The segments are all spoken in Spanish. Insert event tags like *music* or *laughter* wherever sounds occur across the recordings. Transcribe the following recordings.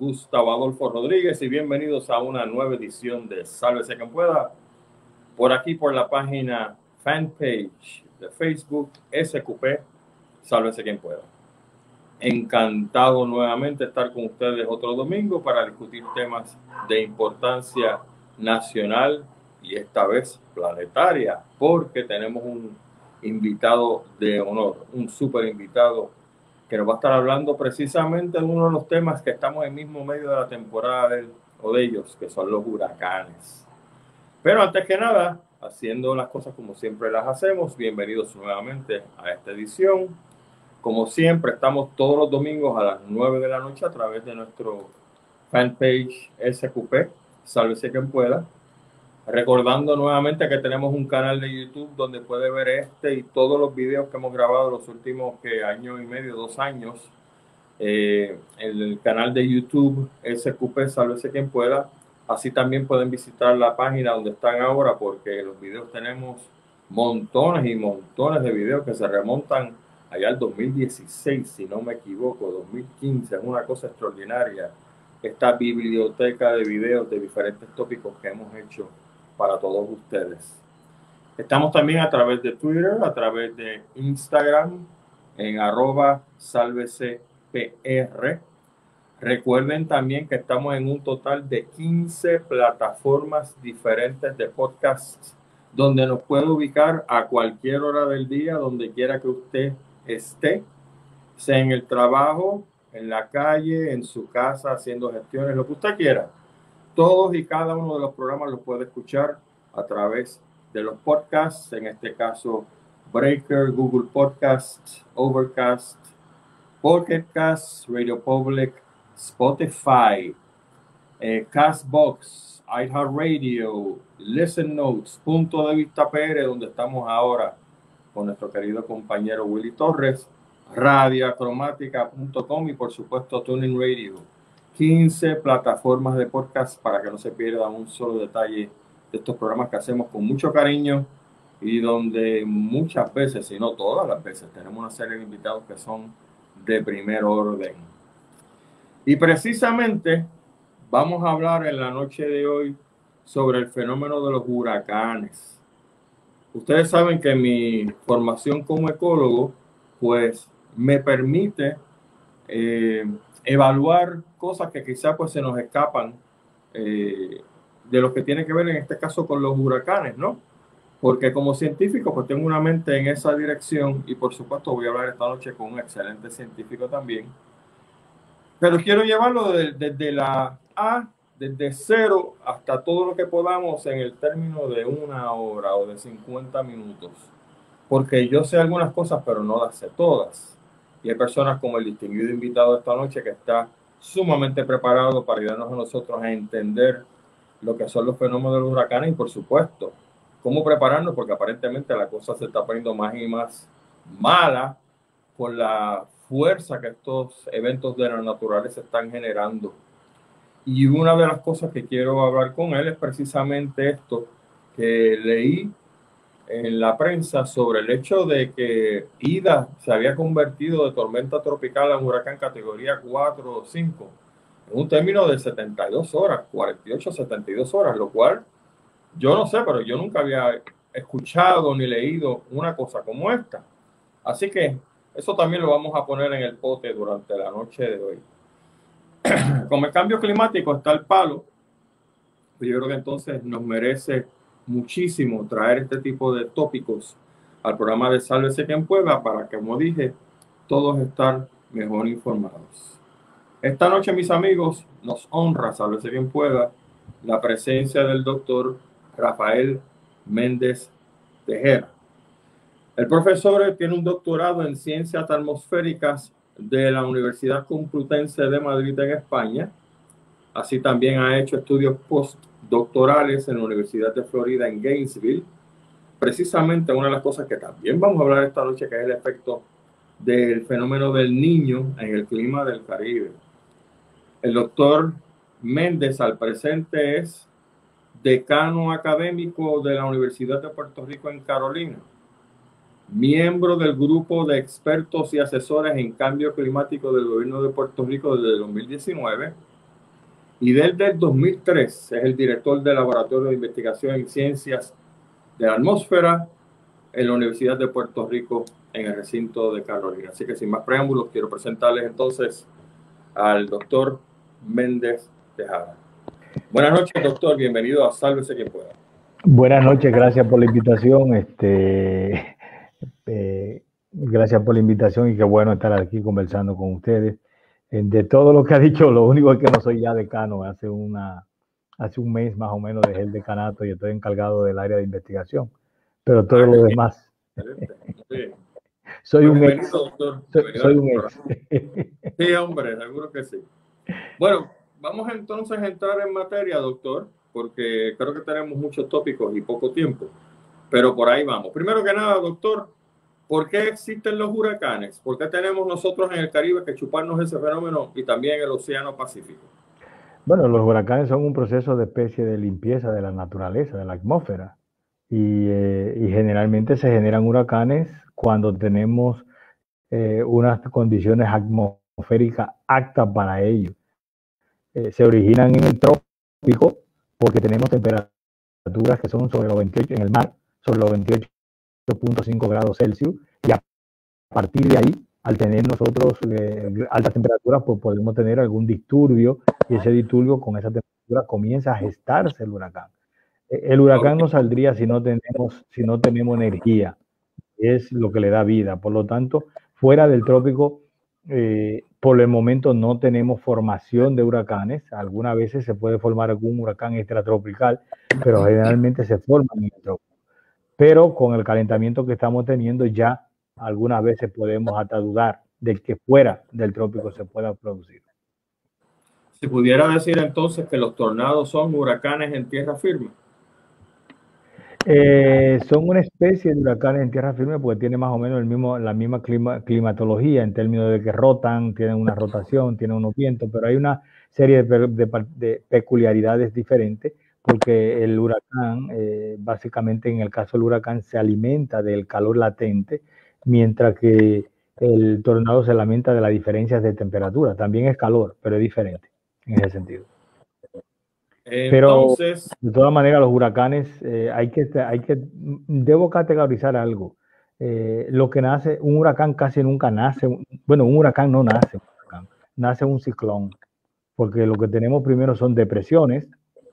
Gustavo Adolfo Rodríguez y bienvenidos a una nueva edición de Sálvese quien pueda. Por aquí, por la página fanpage de Facebook, SQP, Sálvese quien pueda. Encantado nuevamente estar con ustedes otro domingo para discutir temas de importancia nacional y esta vez planetaria, porque tenemos un invitado de honor, un super invitado que nos va a estar hablando precisamente de uno de los temas que estamos en mismo medio de la temporada de, o de ellos, que son los huracanes. Pero antes que nada, haciendo las cosas como siempre las hacemos, bienvenidos nuevamente a esta edición. Como siempre, estamos todos los domingos a las 9 de la noche a través de nuestro fanpage SQP, sálvese quien pueda Recordando nuevamente que tenemos un canal de YouTube donde puede ver este y todos los videos que hemos grabado los últimos que año y medio, dos años. Eh, el canal de YouTube SQP, sálvese quien pueda. Así también pueden visitar la página donde están ahora porque los videos tenemos montones y montones de videos que se remontan allá al 2016, si no me equivoco, 2015, es una cosa extraordinaria esta biblioteca de videos de diferentes tópicos que hemos hecho para todos ustedes. Estamos también a través de Twitter, a través de Instagram, en arroba salvecpr. Recuerden también que estamos en un total de 15 plataformas diferentes de podcasts donde nos puede ubicar a cualquier hora del día, donde quiera que usted esté, sea en el trabajo, en la calle, en su casa, haciendo gestiones, lo que usted quiera todos y cada uno de los programas los puede escuchar a través de los podcasts, en este caso Breaker, Google Podcasts, Overcast, Pocket Radio Public, Spotify, eh, Castbox, iHeartRadio, Listen Notes, Punto de Vista PR, donde estamos ahora con nuestro querido compañero Willy Torres, radiacromática.com y por supuesto Tuning Radio. 15 plataformas de podcast para que no se pierda un solo detalle de estos programas que hacemos con mucho cariño y donde muchas veces, si no todas las veces, tenemos una serie de invitados que son de primer orden. Y precisamente vamos a hablar en la noche de hoy sobre el fenómeno de los huracanes. Ustedes saben que mi formación como ecólogo, pues me permite eh, evaluar cosas que quizás pues se nos escapan eh, de lo que tiene que ver en este caso con los huracanes, ¿no? Porque como científico pues tengo una mente en esa dirección y por supuesto voy a hablar esta noche con un excelente científico también. Pero quiero llevarlo desde, la A, desde cero hasta todo lo que podamos en el término de una hora o de 50 minutos. Porque yo sé algunas cosas, pero no las sé todas. Y hay personas como el distinguido invitado esta noche que está sumamente preparado para ayudarnos a nosotros a entender lo que son los fenómenos de los huracanes y por supuesto cómo prepararnos porque aparentemente la cosa se está poniendo más y más mala con la fuerza que estos eventos de la naturaleza están generando. Y una de las cosas que quiero hablar con él es precisamente esto que leí en la prensa sobre el hecho de que Ida se había convertido de tormenta tropical a un huracán categoría 4 o 5 en un término de 72 horas, 48 72 horas, lo cual yo no sé, pero yo nunca había escuchado ni leído una cosa como esta. Así que eso también lo vamos a poner en el pote durante la noche de hoy. *clears throat* Como el cambio climático está el palo, yo creo que entonces nos merece muchísimo traer este tipo de tópicos al programa de Sálvese quien pueda para que, como dije, todos estar mejor informados. Esta noche, mis amigos, nos honra, Sálvese quien pueda, la presencia del doctor Rafael Méndez Tejera. El profesor tiene un doctorado en ciencias atmosféricas de la Universidad Complutense de Madrid en España. Así también ha hecho estudios post doctorales en la Universidad de Florida en Gainesville. Precisamente una de las cosas que también vamos a hablar esta noche, que es el efecto del fenómeno del niño en el clima del Caribe. El doctor Méndez al presente es decano académico de la Universidad de Puerto Rico en Carolina. miembro del grupo de expertos y asesores en cambio climático del gobierno de Puerto Rico desde 2019 y desde el 2003 es el director del Laboratorio de Investigación en Ciencias de la Atmósfera en la Universidad de Puerto Rico en el recinto de Carolina. Así que sin más preámbulos, quiero presentarles entonces al doctor Méndez Tejada. Buenas noches, doctor. Bienvenido a Sálvese quien pueda. Buenas noches, gracias por la invitación. Este, eh, gracias por la invitación y qué bueno estar aquí conversando con ustedes. De todo lo que ha dicho, lo único es que no soy ya decano. Hace, una, hace un mes más o menos dejé el decanato y estoy encargado del área de investigación. Pero todo lo demás. *laughs* soy un ex. Doctor. Soy, un ex. Sí, hombre, seguro que sí. Bueno, vamos entonces a entrar en materia, doctor, porque creo que tenemos muchos tópicos y poco tiempo. Pero por ahí vamos. Primero que nada, doctor, ¿Por qué existen los huracanes? ¿Por qué tenemos nosotros en el Caribe que chuparnos ese fenómeno y también el Océano Pacífico? Bueno, los huracanes son un proceso de especie de limpieza de la naturaleza, de la atmósfera. Y, eh, generalmente se generan huracanes cuando tenemos eh, unas condiciones atmosféricas aptas para ello. Eh, se originan en el trópico porque tenemos temperaturas que son sobre los 28 en el mar, sobre los 28 0.5 grados Celsius y a partir de ahí, al tener nosotros eh, altas temperaturas, pues podemos tener algún disturbio y ese disturbio con esa temperatura comienza a gestarse el huracán. E, el huracán no saldría si no tenemos, si no tenemos energía, es lo que le da vida. Por lo tanto, fuera del trópico, eh, por el momento no tenemos formación de huracanes. Algunas veces se puede formar algún huracán extratropical, pero generalmente se forman en pero con el calentamiento que estamos teniendo ya algunas veces podemos hasta dudar de que fuera del trópico se pueda producir. Si pudiera decir entonces que los tornados son huracanes en tierra firme. Eh, son una especie de huracanes en tierra firme porque tienen más o menos el mismo, la misma climatología en términos de que rotan, tienen una rotación, tienen unos vientos, pero hay una serie de peculiaridades diferentes porque el huracán, eh, básicamente en el caso del huracán, se alimenta del calor latente, mientras que el tornado se alimenta de las diferencias de temperatura. También es calor, pero es diferente en ese sentido. Entonces, pero de todas maneras, los huracanes, eh, hay, que, hay que, debo categorizar algo. Eh, lo que nace, un huracán casi nunca nace, bueno, un huracán no nace, nace un ciclón, porque lo que tenemos primero son depresiones,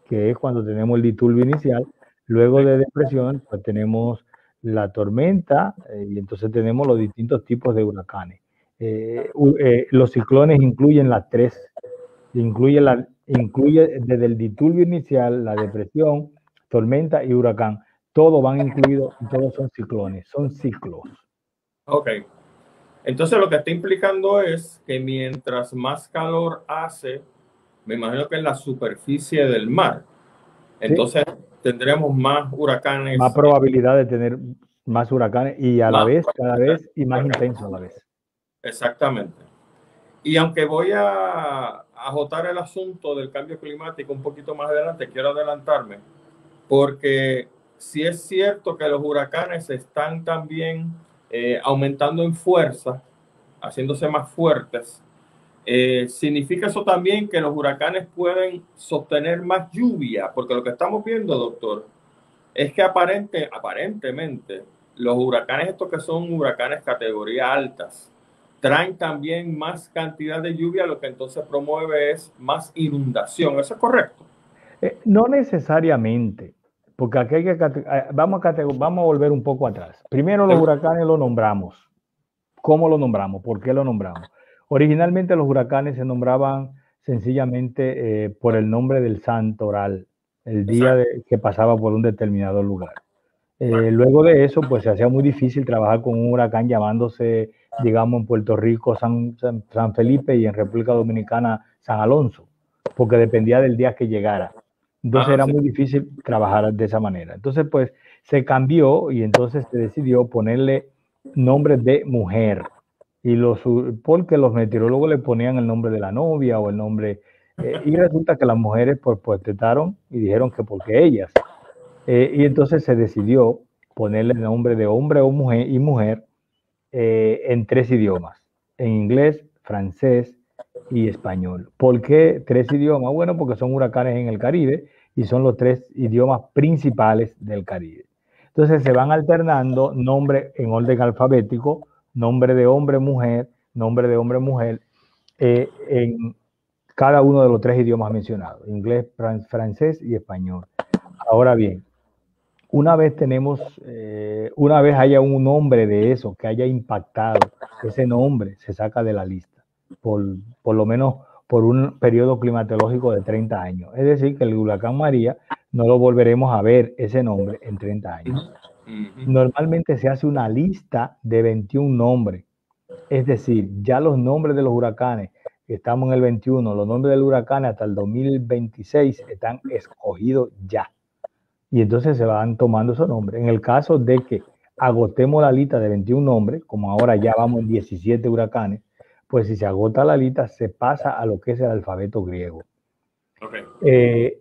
que es cuando tenemos el disturbio inicial. Luego de depresión, pues tenemos la tormenta eh, y entonces tenemos los distintos tipos de huracanes. Eh, eh, los ciclones incluyen las tres, incluye, la, incluye desde el disturbio inicial, la depresión, tormenta y huracán. Todos van incluidos, todos son ciclones, son ciclos. Ok. Entonces lo que está implicando es que mientras más calor hace, me imagino que en la superficie del mar. Entonces tendremos más huracanes. Más probabilidad de tener más huracanes y a la vez, cada vez, y más intenso a la vez. Exactamente. Y aunque voy a agotar el asunto del cambio climático un poquito más adelante, quiero adelantarme, porque si es cierto que los huracanes están también eh, aumentando en fuerza, haciéndose más fuertes, eh, ¿Significa eso también que los huracanes pueden sostener más lluvia? Porque lo que estamos viendo, doctor, es que aparente, aparentemente los huracanes, estos que son huracanes categoría altas, traen también más cantidad de lluvia, lo que entonces promueve es más inundación. ¿Eso es correcto? Eh, no necesariamente, porque aquí hay que eh, vamos a, vamos a volver un poco atrás. Primero los huracanes los nombramos. ¿Cómo lo nombramos? ¿Por qué lo nombramos? Originalmente los huracanes se nombraban sencillamente eh, por el nombre del santo oral, el día que pasaba por un determinado lugar. Eh, luego de eso, pues se hacía muy difícil trabajar con un huracán llamándose, digamos, en Puerto Rico San, San, Felipe y en República Dominicana San Alonso, porque dependía del día que llegara. Entonces ah, era muy difícil trabajar de esa manera. Entonces, pues se cambió y entonces se decidió ponerle nombre de mujer y los, porque los meteorólogos le ponían el nombre de la novia o el nombre, eh, y resulta que las mujeres pues protestaron y dijeron que porque ellas. Eh, y entonces se decidió ponerle el nombre de hombre o mujer y mujer eh, en tres idiomas, en inglés, francés y español. ¿Por qué tres idiomas? Bueno, porque son huracanes en el Caribe y son los tres idiomas principales del Caribe. Entonces se van alternando nombre en orden alfabético, nombre de hombre, mujer, nombre de hombre, mujer, eh, en cada uno de los tres idiomas mencionados, inglés, francés y español. Ahora bien, una vez tenemos, eh, una vez haya un nombre de eso que haya impactado, ese nombre se saca de la lista, por, por lo menos por un periodo climatológico de 30 años. Es decir, que el huracán María no lo volveremos a ver ese nombre en 30 años. Normalmente se hace una lista de 21 nombres. Es decir, ya los nombres de los huracanes, estamos en el 21, los nombres del huracán hasta el 2026 están escogidos ya. Y entonces se van tomando esos nombres. En el caso de que agotemos la lista de 21 nombres, como ahora ya vamos en 17 huracanes, pues si se agota la lista, se pasa a lo que es el alfabeto griego. Eh,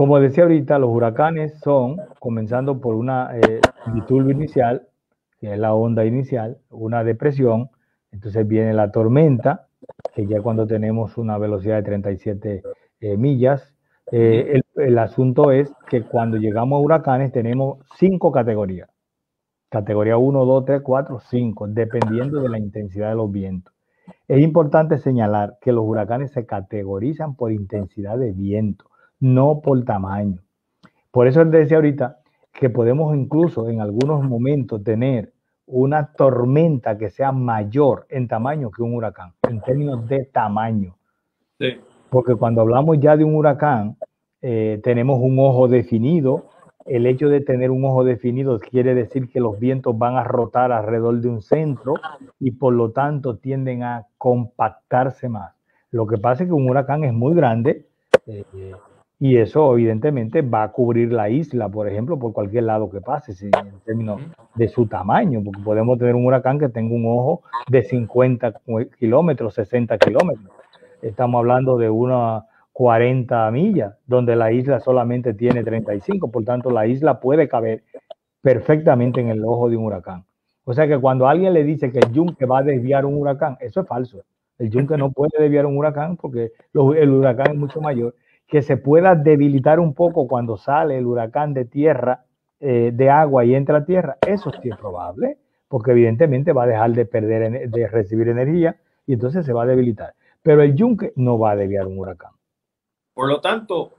como decía ahorita, los huracanes son, comenzando por una eh, inicial, que es la onda inicial, una depresión, entonces viene la tormenta, que ya cuando tenemos una velocidad de 37 eh, millas, eh, el, asunto es que cuando llegamos a huracanes tenemos cinco categorías. Categoría 1, 2, 3, 4, 5, dependiendo de la intensidad de los vientos. Es importante señalar que los huracanes se categorizan por intensidad de viento no por tamaño. Por eso les decía ahorita que podemos incluso en algunos momentos tener una tormenta que sea mayor en tamaño que un huracán, en términos de tamaño. Porque cuando hablamos ya de un huracán, eh, tenemos un ojo definido. El hecho de tener un ojo definido quiere decir que los vientos van a rotar alrededor de un centro y por lo tanto tienden a compactarse más. Lo que pasa es que un huracán es muy grande, eh, y eso evidentemente va a cubrir la isla, por ejemplo, por cualquier lado que pase, en términos de su tamaño, porque podemos tener un huracán que tenga un ojo de 50 kilómetros, 60 kilómetros. Estamos hablando de unas 40 millas, donde la isla solamente tiene 35, por tanto la isla puede caber perfectamente en el ojo de un huracán. O sea que cuando alguien le dice que el yunque va a desviar un huracán, eso es falso. El yunque no puede desviar un huracán porque el huracán es mucho mayor que se pueda debilitar un poco cuando sale el huracán de tierra, eh, de agua y entra a tierra, eso sí es probable, porque evidentemente va a dejar de perder, de recibir energía y entonces se va a debilitar. Pero el yunque no va a desviar un huracán. Por lo tanto,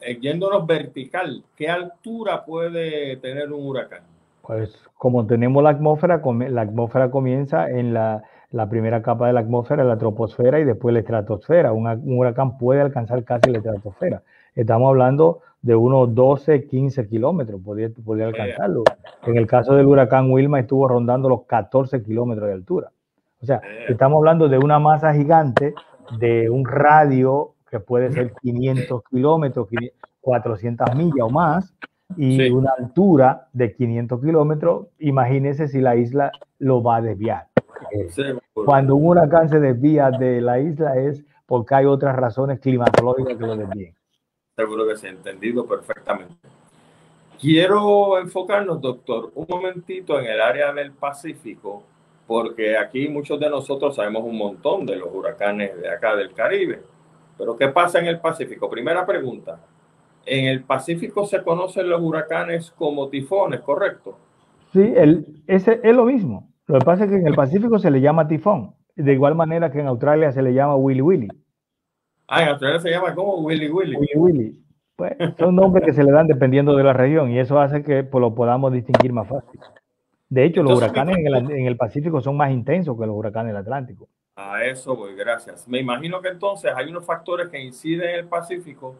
eh, yéndonos vertical, ¿qué altura puede tener un huracán? Pues como tenemos la atmósfera, la atmósfera comienza en la la primera capa de la atmósfera, la troposfera y después la estratosfera. un huracán puede alcanzar casi la estratosfera. Estamos hablando de unos 12, 15 kilómetros, podría, alcanzarlo. En el caso del huracán Wilma estuvo rondando los 14 kilómetros de altura. O sea, estamos hablando de una masa gigante, de un radio que puede ser *laughs* 500 kilómetros, 400 millas o más, y una altura de 500 kilómetros. Imagínese si la isla lo va a desviar. Cuando un huracán se desvía de la isla es porque hay otras razones climatológicas que lo desvíen. Seguro que se ha entendido perfectamente. Quiero enfocarnos, doctor, un momentito en el área del Pacífico, porque aquí muchos de nosotros sabemos un montón de los huracanes de acá del Caribe. Pero ¿qué pasa en el Pacífico? Primera pregunta. En el Pacífico se conocen los huracanes como tifones, ¿correcto? Sí, el, ese es lo mismo. Lo que pasa es que en el Pacífico se le llama tifón, de igual manera que en Australia se le llama Willy Willy. Ah, en Australia se llama como Willy Willy. Willy Willy. Pues, son nombres que se le dan dependiendo de la región y eso hace que pues, lo podamos distinguir más fácil. De hecho, los huracanes en el, en el, Pacífico son más intensos que los huracanes del Atlántico. A eso voy, gracias. Me imagino que entonces hay unos factores que inciden en el Pacífico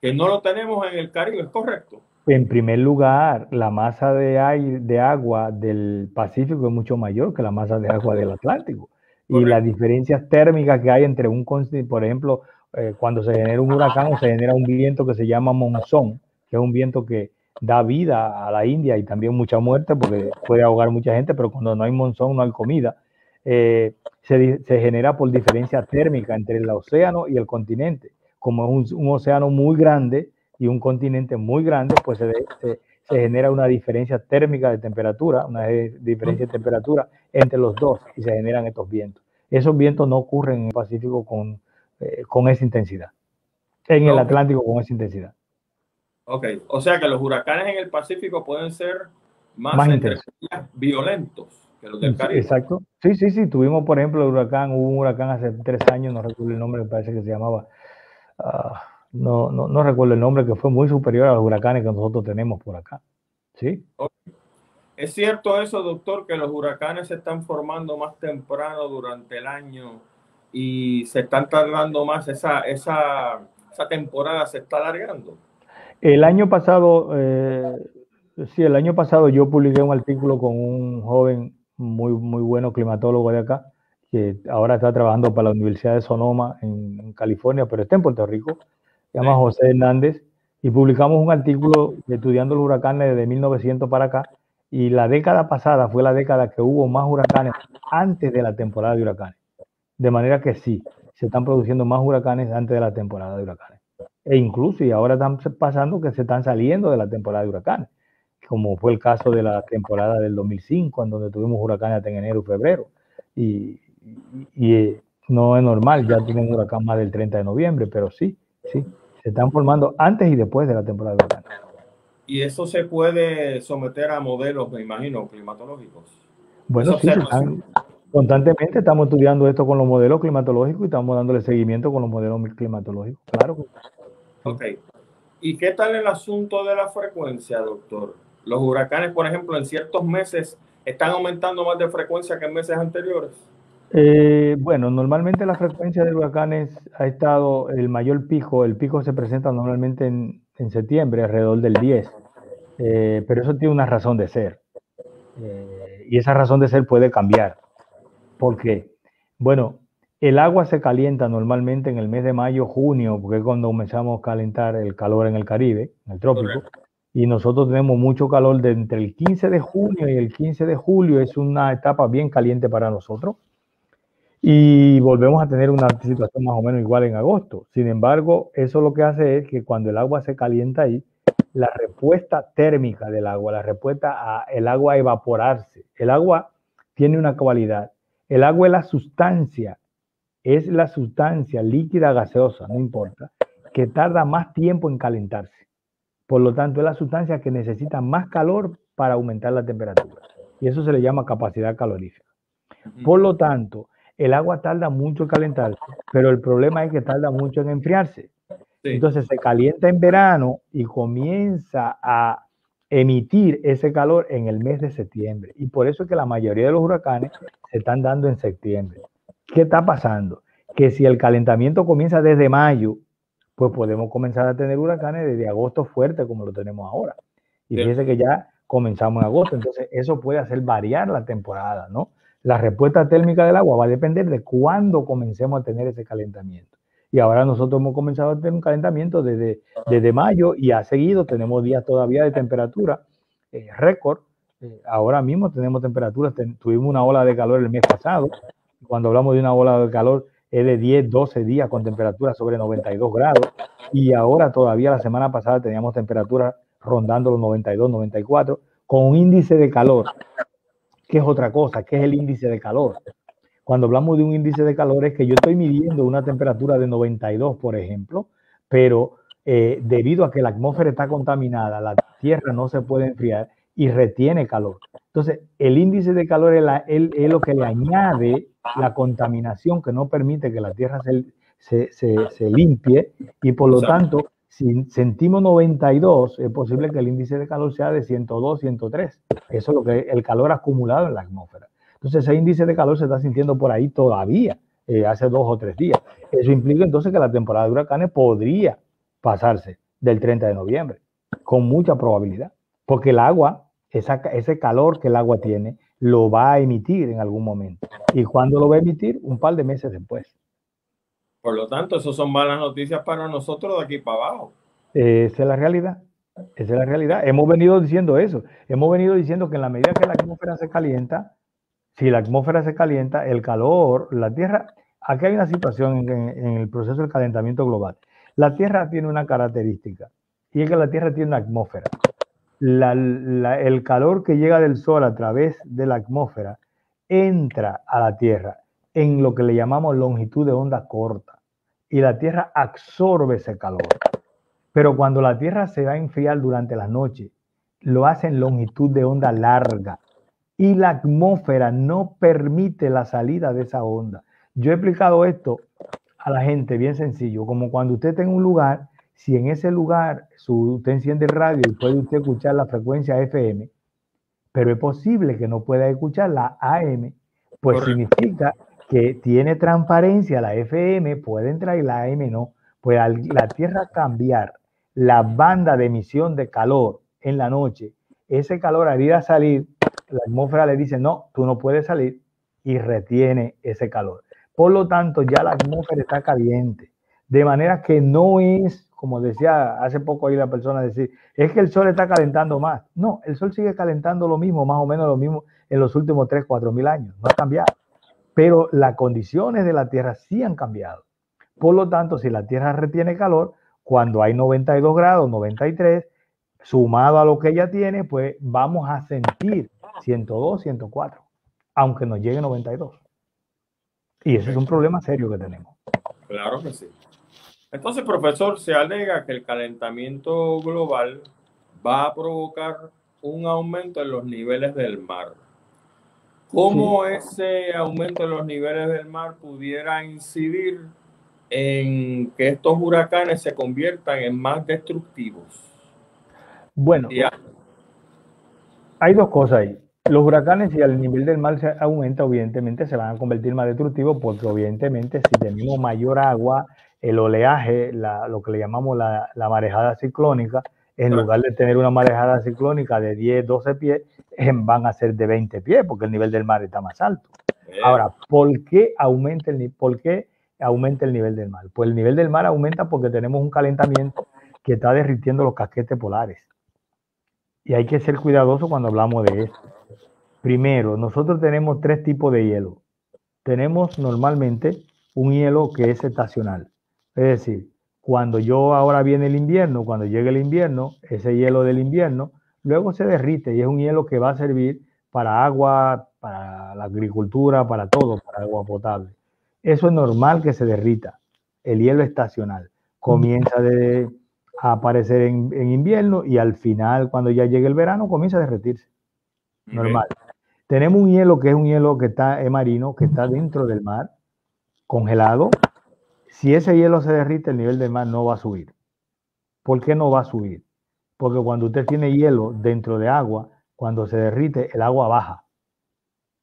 que no lo tenemos en el Caribe, ¿es correcto? En primer lugar, la masa de, aire, de agua del Pacífico es mucho mayor que la masa de agua del Atlántico. Y las diferencias térmicas que hay entre un, por ejemplo, eh, cuando se genera un huracán o se genera un viento que se llama monzón, que es un viento que da vida a la India y también mucha muerte porque puede ahogar mucha gente, pero cuando no hay monzón no hay comida. Eh, se, genera por diferencia térmica entre el océano y el continente. Como es un océano muy grande, y un continente muy grande, pues se, se genera una diferencia térmica de temperatura, una diferencia de temperatura entre los dos y se generan estos vientos. Esos vientos no ocurren en el Pacífico con, eh, con esa intensidad, en el Atlántico con esa intensidad. Ok, o sea que los huracanes en el Pacífico pueden ser más, violentos que los del Caribe. Exacto. Sí, sí, sí. Tuvimos, por ejemplo, el huracán, hubo un huracán hace tres años, no recuerdo el nombre, me parece que se llamaba, ah, no, no, no, recuerdo el nombre, que fue muy superior a los huracanes que nosotros tenemos por acá. ¿Sí? ¿Es cierto eso, doctor, que los huracanes se están formando más temprano durante el año y se están tardando más, esa, esa, esa temporada se está alargando? El año pasado, eh, sí, el año pasado yo publiqué un artículo con un joven muy, muy bueno climatólogo de acá, que ahora está trabajando para la Universidad de Sonoma en, California, pero está en Puerto Rico, se llama José Hernández, y publicamos un artículo estudiando los huracanes desde 1900 para acá, y la década pasada fue la década que hubo más huracanes antes de la temporada de huracanes. De manera que sí, se están produciendo más huracanes antes de la temporada de huracanes e incluso y ahora están pasando que se están saliendo de la temporada de huracanes, como fue el caso de la temporada del 2005, en donde tuvimos huracanes en enero y febrero. Y, eh, no es normal, ya tienen huracán más del 30 de noviembre, pero sí, sí, se están formando antes y después de la temporada de huracanes. Y eso se puede someter a modelos, me imagino, climatológicos. Bueno, sí, constantemente estamos estudiando esto con los modelos climatológicos y estamos dándole seguimiento con los modelos climatológicos. Claro Ok. ¿Y qué tal el asunto de la frecuencia, doctor? Los huracanes, por ejemplo, en ciertos meses están aumentando más de frecuencia que en meses anteriores. Eh, bueno, normalmente la frecuencia de huracanes ha estado el mayor pico. El pico se presenta normalmente en, septiembre, alrededor del 10. Eh, pero eso tiene una razón de ser. Eh, y esa razón de ser puede cambiar. ¿Por qué? Bueno, el agua se calienta normalmente en el mes de mayo, junio, porque es cuando comenzamos a calentar el calor en el Caribe, en el trópico. Y nosotros tenemos mucho calor de entre el 15 de junio y el 15 de julio. Es una etapa bien caliente para nosotros. Y volvemos a tener una situación más o menos igual en agosto. Sin embargo, eso lo que hace es que cuando el agua se calienta ahí, la respuesta térmica del agua, la respuesta a el agua a evaporarse. El agua tiene una cualidad. El agua es la sustancia es la sustancia líquida gaseosa, no importa, que tarda más tiempo en calentarse. Por lo tanto, es la sustancia que necesita más calor para aumentar la temperatura. Y eso se le llama capacidad calorífica. Por lo tanto, el agua tarda mucho en calentarse, pero el problema es que tarda mucho en enfriarse. Entonces se calienta en verano y comienza a emitir ese calor en el mes de septiembre. Y por eso es que la mayoría de los huracanes se están dando en septiembre. ¿Qué está pasando? Que si el calentamiento comienza desde mayo, pues podemos comenzar a tener huracanes desde agosto fuerte como lo tenemos ahora. Y fíjese que ya comenzamos en agosto, entonces eso puede hacer variar la temporada, ¿no? La respuesta térmica del agua va a depender de cuándo comencemos a tener ese calentamiento. Y ahora nosotros hemos comenzado a tener un calentamiento desde, desde mayo y ha seguido, tenemos días todavía de temperatura eh, récord. Eh, ahora mismo tenemos temperaturas, tuvimos una ola de calor el mes pasado, cuando hablamos de una ola de calor, es de 10, 12 días con temperatura sobre 92 grados. Y ahora todavía la semana pasada teníamos temperaturas rondando los 92, 94, con un índice de calor, que es otra cosa, que es el índice de calor. Cuando hablamos de un índice de calor es que yo estoy midiendo una temperatura de 92, por ejemplo, pero eh, debido a que la atmósfera está contaminada, la Tierra no se puede enfriar y retiene calor. Entonces, el índice de calor es, lo que le añade la contaminación que no permite que la Tierra se, se, limpie y por lo tanto, si sentimos 92, es posible que el índice de calor sea de 102, 103. Eso es lo que el calor acumulado en la atmósfera. Entonces, ese índice de calor se está sintiendo por ahí todavía, eh, hace dos o tres días. Eso implica entonces que la temporada de huracanes podría pasarse del 30 de noviembre, con mucha probabilidad, porque el agua ese calor que el agua tiene lo va a emitir en algún momento. ¿Y cuando lo va a emitir? Un par de meses después. Por lo tanto, eso son malas noticias para nosotros de aquí para abajo. Esa es la realidad. Esa es la realidad. Hemos venido diciendo eso. Hemos venido diciendo que en la medida que la atmósfera se calienta, si la atmósfera se calienta, el calor, la Tierra, aquí hay una situación en, en el proceso del calentamiento global. La Tierra tiene una característica y es que la Tierra tiene una atmósfera. el calor que llega del Sol a través de la atmósfera entra a la Tierra en lo que le llamamos longitud de onda corta y la Tierra absorbe ese calor. Pero cuando la Tierra se va a enfriar durante la noche, lo hace en longitud de onda larga y la atmósfera no permite la salida de esa onda. Yo he explicado esto a la gente bien sencillo, como cuando usted está en un lugar, si en ese lugar su, usted enciende el radio y puede usted escuchar la frecuencia FM, pero es posible que no pueda escuchar la AM, pues significa que tiene transparencia la FM, puede entrar y la AM no. Pues la Tierra cambiar la banda de emisión de calor en la noche, ese calor al ir a salir, la atmósfera le dice, no, tú no puedes salir y retiene ese calor. Por lo tanto, ya la atmósfera está caliente. De manera que no es, como decía hace poco ahí la persona, decir, es que el sol está calentando más. No, el sol sigue calentando lo mismo, más o menos lo mismo en los últimos 3, 4 mil años. No ha cambiado pero las condiciones de la Tierra sí han cambiado. Por lo tanto, si la Tierra retiene calor, cuando hay 92 grados, 93, sumado a lo que ella tiene, pues vamos a sentir 102, 104, aunque nos llegue 92. Y ese es un problema serio que tenemos. Claro que sí. Entonces, profesor, se alega que el calentamiento global va a provocar un aumento en los niveles del mar. ¿Cómo ese aumento de los niveles del mar pudiera incidir en que estos huracanes se conviertan en más destructivos? Bueno, hay dos cosas ahí. Los huracanes, si el nivel del mar se aumenta, evidentemente se van a convertir más destructivos porque obviamente si tenemos mayor agua, el oleaje, lo que le llamamos la, la marejada ciclónica, en lugar de tener una marejada ciclónica de 10, 12 pies, van a ser de 20 pies, porque el nivel del mar está más alto. Ahora, ¿por qué, aumenta el, ¿por qué aumenta el nivel del mar? Pues el nivel del mar aumenta porque tenemos un calentamiento que está derritiendo los casquetes polares. Y hay que ser cuidadoso cuando hablamos de esto. Primero, nosotros tenemos tres tipos de hielo. Tenemos normalmente un hielo que es estacional. Es decir, cuando yo ahora viene el invierno, cuando llegue el invierno, ese hielo del invierno, luego se derrite y es un hielo que va a servir para agua, para la agricultura, para todo, para agua potable. Eso es normal que se derrita. El hielo estacional comienza a aparecer en, invierno y al final, cuando ya llegue el verano, comienza a derretirse. Normal. Tenemos un hielo que es un hielo que está marino, que está dentro del mar, congelado, si ese hielo se derrite, el nivel del mar no va a subir. ¿Por qué no va a subir? Porque cuando usted tiene hielo dentro de agua, cuando se derrite, el agua baja.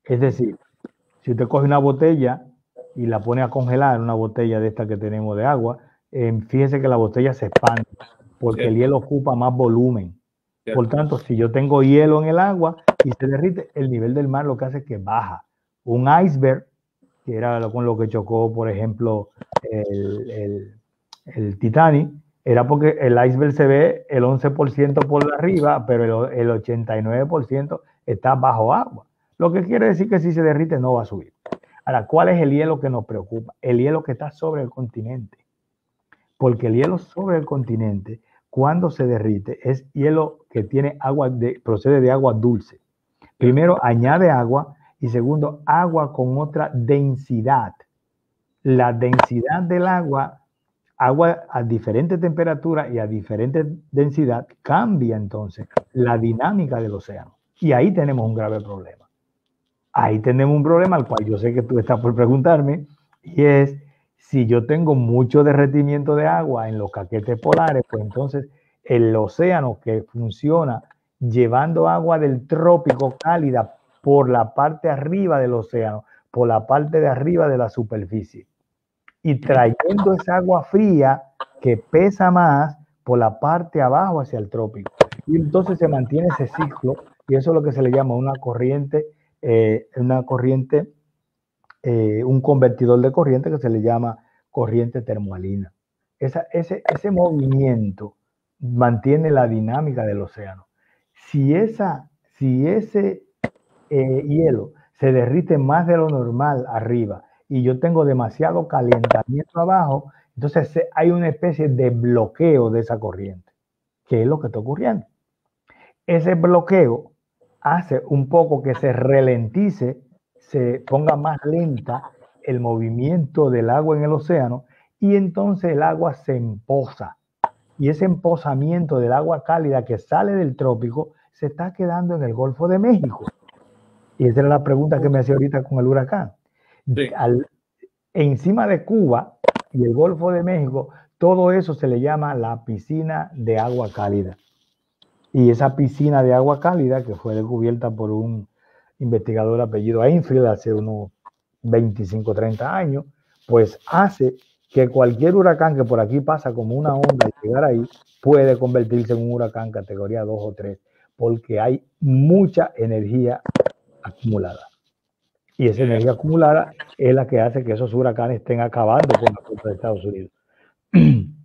Es decir, si usted coge una botella y la pone a congelar, una botella de esta que tenemos de agua, eh, fíjese que la botella se expande porque el hielo ocupa más volumen. Por tanto, si yo tengo hielo en el agua y se derrite, el nivel del mar lo que hace es que baja. Un iceberg que era con lo que chocó, por ejemplo, el, el, Titanic, era porque el iceberg se ve el 11% por arriba, pero el, el 89% está bajo agua. Lo que quiere decir que si se derrite no va a subir. Ahora, ¿cuál es el hielo que nos preocupa? El hielo que está sobre el continente. Porque el hielo sobre el continente, cuando se derrite, es hielo que tiene agua, de, procede de agua dulce. Primero añade agua y segundo, agua con otra densidad. La densidad del agua, agua a diferente temperatura y a diferente densidad, cambia entonces la dinámica del océano. Y ahí tenemos un grave problema. Ahí tenemos un problema al cual yo sé que tú estás por preguntarme, y es si yo tengo mucho derretimiento de agua en los caquetes polares, pues entonces el océano que funciona llevando agua del trópico cálida por la parte arriba del océano, por la parte de arriba de la superficie. Y trayendo esa agua fría que pesa más por la parte abajo hacia el trópico. Y entonces se mantiene ese ciclo y eso es lo que se le llama una corriente, eh, una corriente, eh, un convertidor de corriente que se le llama corriente termoalina. ese, ese movimiento mantiene la dinámica del océano. Si, esa, si ese eh, hielo se derrite más de lo normal arriba y yo tengo demasiado calentamiento abajo, entonces hay una especie de bloqueo de esa corriente, que es lo que está ocurriendo. ese bloqueo hace un poco que se ralentice, se ponga más lenta el movimiento del agua en el océano y entonces el agua se empoza. Y ese emposamiento del agua cálida que sale del trópico se está quedando en el Golfo de México. Y esa era la pregunta que me hacía ahorita con el huracán. encima de Cuba y el Golfo de México, todo eso se le llama la piscina de agua cálida. Y esa piscina de agua cálida, que fue descubierta por un investigador apellido Einfield hace unos 25, 30 años, pues hace que cualquier huracán que por aquí pasa como una onda y llegar ahí puede convertirse en un huracán categoría 2 o 3, porque hay mucha energía acumulada. Y esa energía acumulada es la que hace que esos huracanes estén acabando con la costa de Estados Unidos. *clears throat*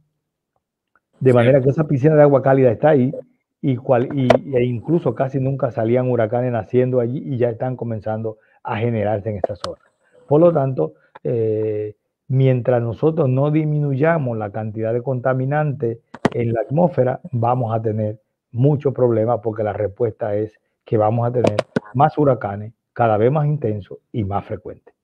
De manera que esa piscina de agua cálida está ahí y, cual, y, e incluso casi nunca salían huracanes naciendo allí y ya están comenzando a generarse en esa zona. Por lo tanto, eh, mientras nosotros no disminuyamos la cantidad de contaminantes en la atmósfera, vamos a tener muchos problemas porque la respuesta es que vamos a tener más huracanes cada vez más intensos y más frecuentes.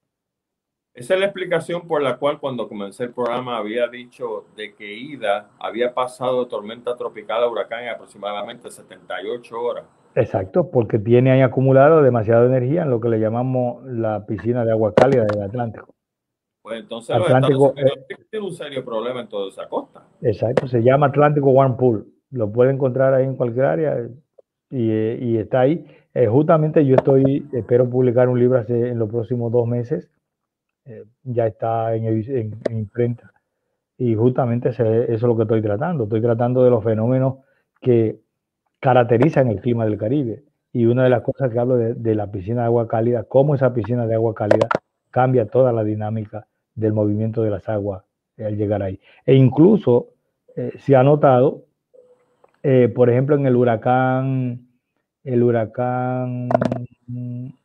Esa es la explicación por la cual cuando comencé el programa había dicho de que Ida había pasado de tormenta tropical a huracán en aproximadamente 78 horas. Exacto, porque tiene ahí acumulado demasiada energía en lo que le llamamos la piscina de agua cálida del Atlántico. Pues entonces Atlántico, tiene un serio problema en toda esa costa. Exacto, se llama Atlántico Warm Pool. Lo puede encontrar ahí en cualquier área y, y está ahí. Eh, justamente yo estoy, espero publicar un libro en los próximos dos meses eh, ya está en, imprenta. Y justamente eso es lo que estoy tratando. Estoy tratando de los fenómenos que caracterizan el clima del Caribe. Y una de las cosas que hablo de, la piscina de agua cálida, cómo esa piscina de agua cálida cambia toda la dinámica del movimiento de las aguas al llegar ahí. E incluso eh, se ha notado, eh, por ejemplo, en el huracán, el huracán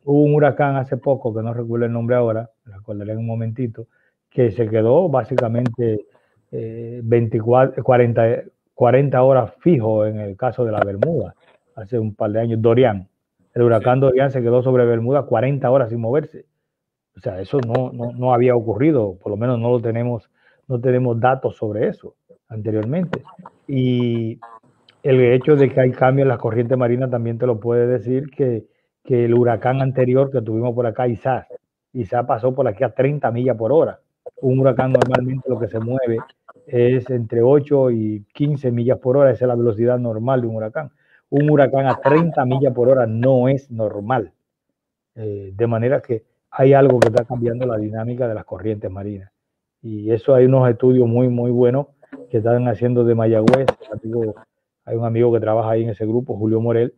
hubo un huracán hace poco, que no recuerdo el nombre ahora, lo recordaré en un momentito, que se quedó básicamente 24, 40, 40 horas fijo en el caso de la Bermuda, hace un par de años, Dorian. El huracán Dorian se quedó sobre Bermuda 40 horas sin moverse. O sea, eso no, no, no, había ocurrido, por lo menos no lo tenemos, no tenemos datos sobre eso anteriormente. Y el hecho de que hay cambios en la corriente marina también te lo puede decir que que el huracán anterior que tuvimos por acá, Isaac. Isaac pasó por aquí a 30 millas por hora. Un huracán normalmente lo que se mueve es entre 8 y 15 millas por hora, esa es la velocidad normal de un huracán. Un huracán a 30 millas por hora no es normal. Eh, de manera que hay algo que está cambiando la dinámica de las corrientes marinas. Y eso hay unos estudios muy, muy buenos que están haciendo de Mayagüez. Hay un amigo que trabaja ahí en ese grupo, Julio Morel,